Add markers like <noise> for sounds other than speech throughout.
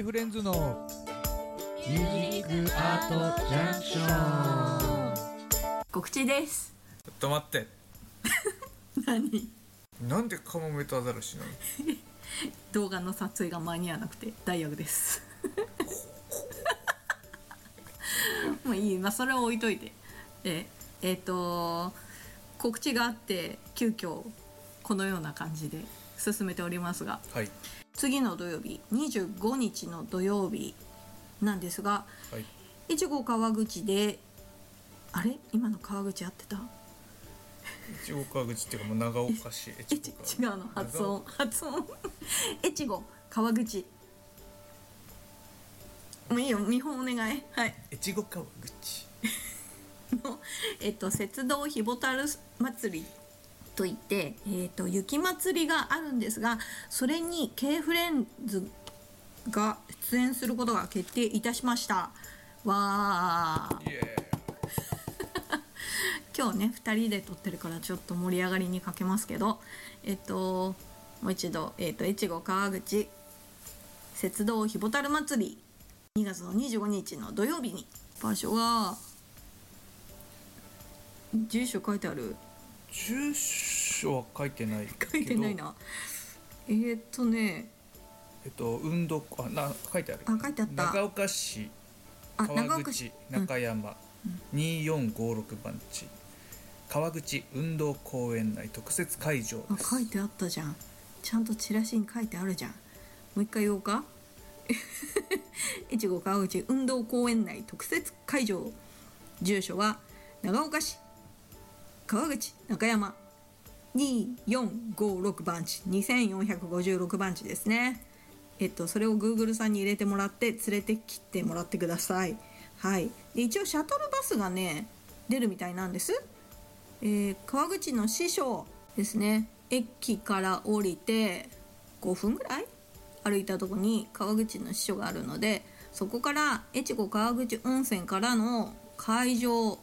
K フレンズのミュージックアートジャンクション告知です。ちょっと待って。<laughs> 何？なんでカモメとアザラシなの？動画の撮影が間に合わなくて大学です。<laughs> もういいまあそれは置いといて。でえっ、と告知があって急遽このような感じで進めておりますが。はい次の土曜日25日の土曜日なんですがはい。越後川口であれ？今の川口合ってた？越後川口っていうかもう長岡市 <laughs> え越ち違うの発音。発音。越後 <laughs> 川口。もういいよ見本お願い。はい。越後川口。<laughs> の、えっと、雪道ひぼたる祭りといって、えっと、雪祭りがあるんですがそれに K フレンズが出演することが決定いたしました。わー。今日ね2人で撮ってるからちょっと盛り上がりにかけますけどえっともう一度、えっと、越後川口雪道ひぼたる祭り2月の25日の土曜日に場所が住所書いてある。ー住所は書いてないけど。書いてないな。えー、っとね。えっと運動あな書いてある。あ書いてあった。長岡市あ川口中山、2456番地。川口運動公園内特設会場です。あ書いてあったじゃん。ちゃんとチラシに書いてあるじゃん。もう一回言おうか。<laughs> 越後川口運動公園内特設会場。住所は長岡市川口中山。2456番地2456番地ですね。えっとそれを Google さんに入れてもらって連れてきてもらってください。はい。で一応シャトルバスがね出るみたいなんです。えー川口の師匠ですね。駅から降りて5分ぐらい？歩いたとこに川口の師匠があるのでそこから越後川口温泉からの会場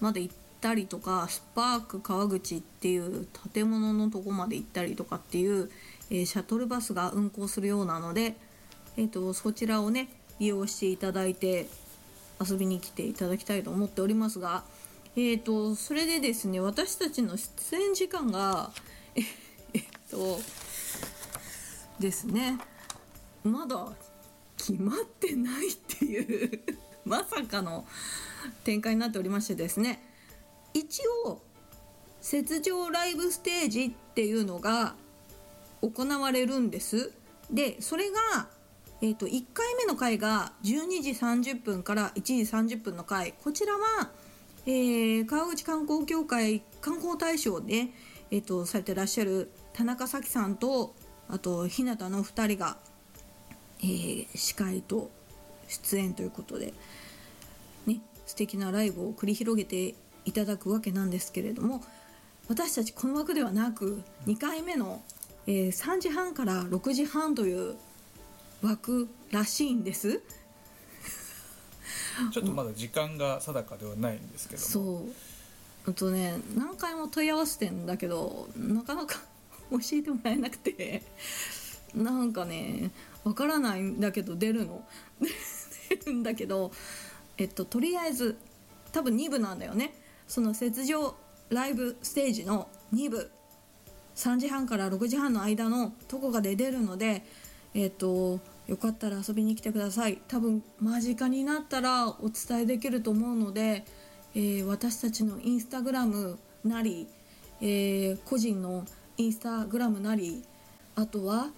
まで行ったりとかスパーク川口っていう建物のとこまで行ったりとかっていう、えーシャトルバスが運行するようなので、えー、とそちらをね利用していただいて遊びに来ていただきたいと思っておりますが、えー、とそれでですね私たちの出演時間がえ <laughs> えっとですねまだ決まってないっていうまさかの展開になっておりましてですね一応雪上ライブステージっていうのが行われるんです。でそれが、えー、と1回目の回が12時30分から1時30分の回。こちらは、えー川口観光協会観光大賞で、えー、とされてらっしゃる田中咲さんとあと日向の2人が、えー司会と出演ということでね素敵なライブを繰り広げていただくわけなんですけれども私たちこの枠ではなく2回目の、えー3時半から6時半という枠らしいんです。<laughs> ちょっとまだ時間が定かではないんですけども。そう。あとね何回も問い合わせてんだけどなかなか <laughs> 教えてもらえなくて。なんかねわからないんだけど出るの。<laughs> 出るんだけどえっととりあえず多分2部なんだよねその雪上ライブステージの2部3時半から6時半の間のどこかで出るのでえっ、とよかったら遊びに来てください。多分間近になったらお伝えできると思うので、えー私たちのインスタグラムなり、えー個人のインスタグラムなりあとは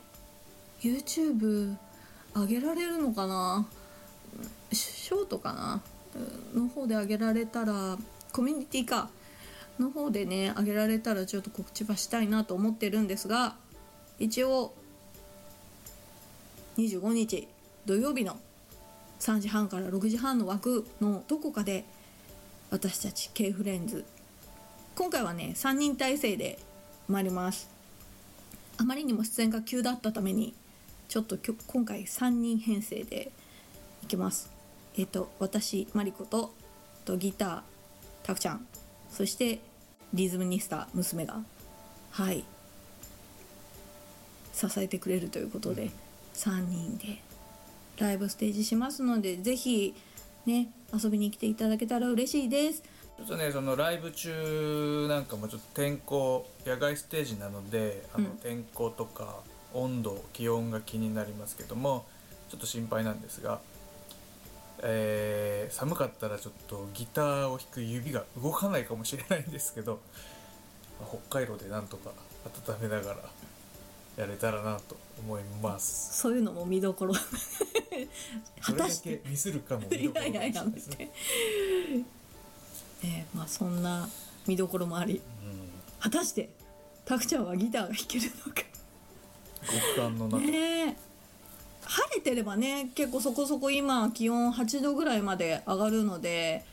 YouTube 上げられるのかな？ショートかな？の方で上げられたらコミュニティか。の方でね上げられたらちょっと告知はしたいなと思ってるんですが一応25日土曜日の3時半から6時半の枠のどこかで私たち K フレンズ今回はね3人体制で参ります。あまりにも出演が急だったためにちょっときょ今回3人編成でいきます。えっ、と私マリコととギターたくちゃん。そしてリズムニスタ娘が。はい。支えてくれるということで3人でライブステージしますのでぜひね遊びに来ていただけたら嬉しいです。ちょっとねそのライブ中なんかもちょっと天候野外ステージなのであのうん。天候とか温度気温が気になりますけどもちょっと心配なんですが、えー寒かったらちょっとギターを弾く指が動かないかもしれないんですけどまあ北海道でなんとか温めながらやれたらなと思います。そういうのも見どころ。果たしてけミスるかも見いどころ <laughs> いやいややめですね。て、ねまあそんな見どころもあり。果たしてたくちゃんはギターが弾けるのか。極寒の中、ねてればね結構そこそこ今気温8度ぐらいまで上がるので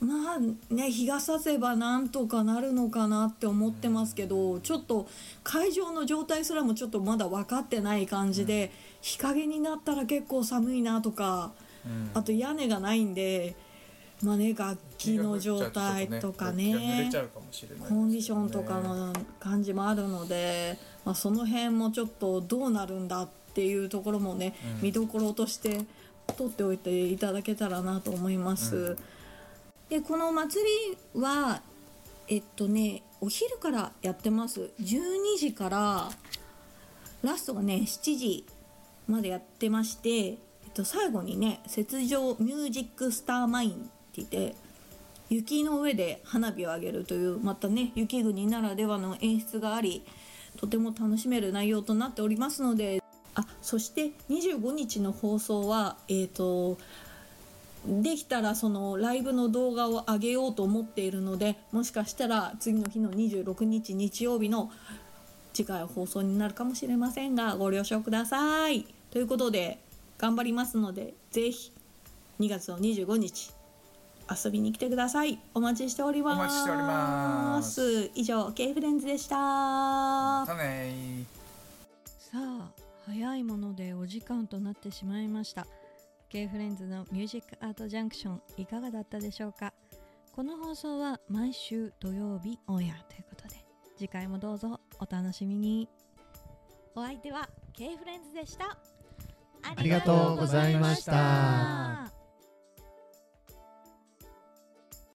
まあね日が差せばなんとかなるのかなって思ってますけどちょっと会場の状態すらもちょっとまだ分かってない感じで日陰になったら結構寒いなとかうん。あと屋根がないんでまあね楽器の状態とかねね。コンディションとかの感じもあるので、まあ、その辺もちょっとどうなるんだっていうところもね、うん。見どころとして取っておいていただけたらなと思います。うん。でこの祭りはえっとねお昼からやってます。12時からラストがね7時までやってまして、えっと、最後にね「雪上ミュージックスターマイン」って言って雪の上で花火を上げるというまたね雪国ならではの演出がありとても楽しめる内容となっておりますのであそして25日の放送はえっ、とできたらそのライブの動画を上げようと思っているのでもしかしたら次の日の26日日曜日の次回放送になるかもしれませんがご了承ください。ということで頑張りますのでぜひ2月の25日遊びに来てください。お待ちしております。お待ちしております。以上 K フレンズでした。またねー。さあ早いものでお時間となってしまいました。K フレンズのミュージックアートジャンクションいかがだったでしょうか？この放送は毎週土曜日オンエアということで次回もどうぞお楽しみに。お相手は K フレンズでした。ありがとうございました。